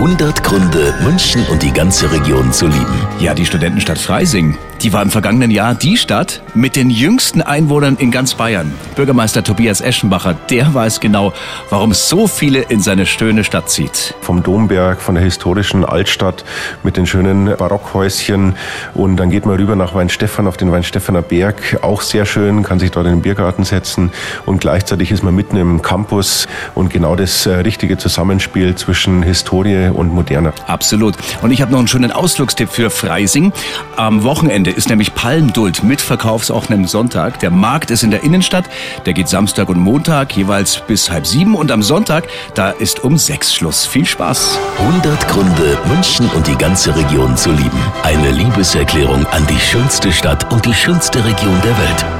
100 Gründe, München und die ganze Region zu lieben. Ja, die Studentenstadt Freising. Die war im vergangenen Jahr die Stadt mit den jüngsten Einwohnern in ganz Bayern. Bürgermeister Tobias Eschenbacher, der weiß genau, warum so viele in seine schöne Stadt zieht. Vom Domberg, von der historischen Altstadt mit den schönen Barockhäuschen und dann geht man rüber nach Weinstefan auf den Weinstefaner Berg. Auch sehr schön, kann sich dort in den Biergarten setzen und gleichzeitig ist man mitten im Campus und genau das äh, richtige Zusammenspiel zwischen Historie und Moderne. Absolut. Und ich habe noch einen schönen Ausflugstipp für Freising. Am Wochenende ist nämlich Palmduld mit verkaufsoffenem Sonntag. Der Markt ist in der Innenstadt. Der geht Samstag und Montag jeweils bis halb sieben. Und am Sonntag, da ist um sechs Schluss. Viel Spaß. 100 Gründe, München und die ganze Region zu lieben. Eine Liebeserklärung an die schönste Stadt und die schönste Region der Welt.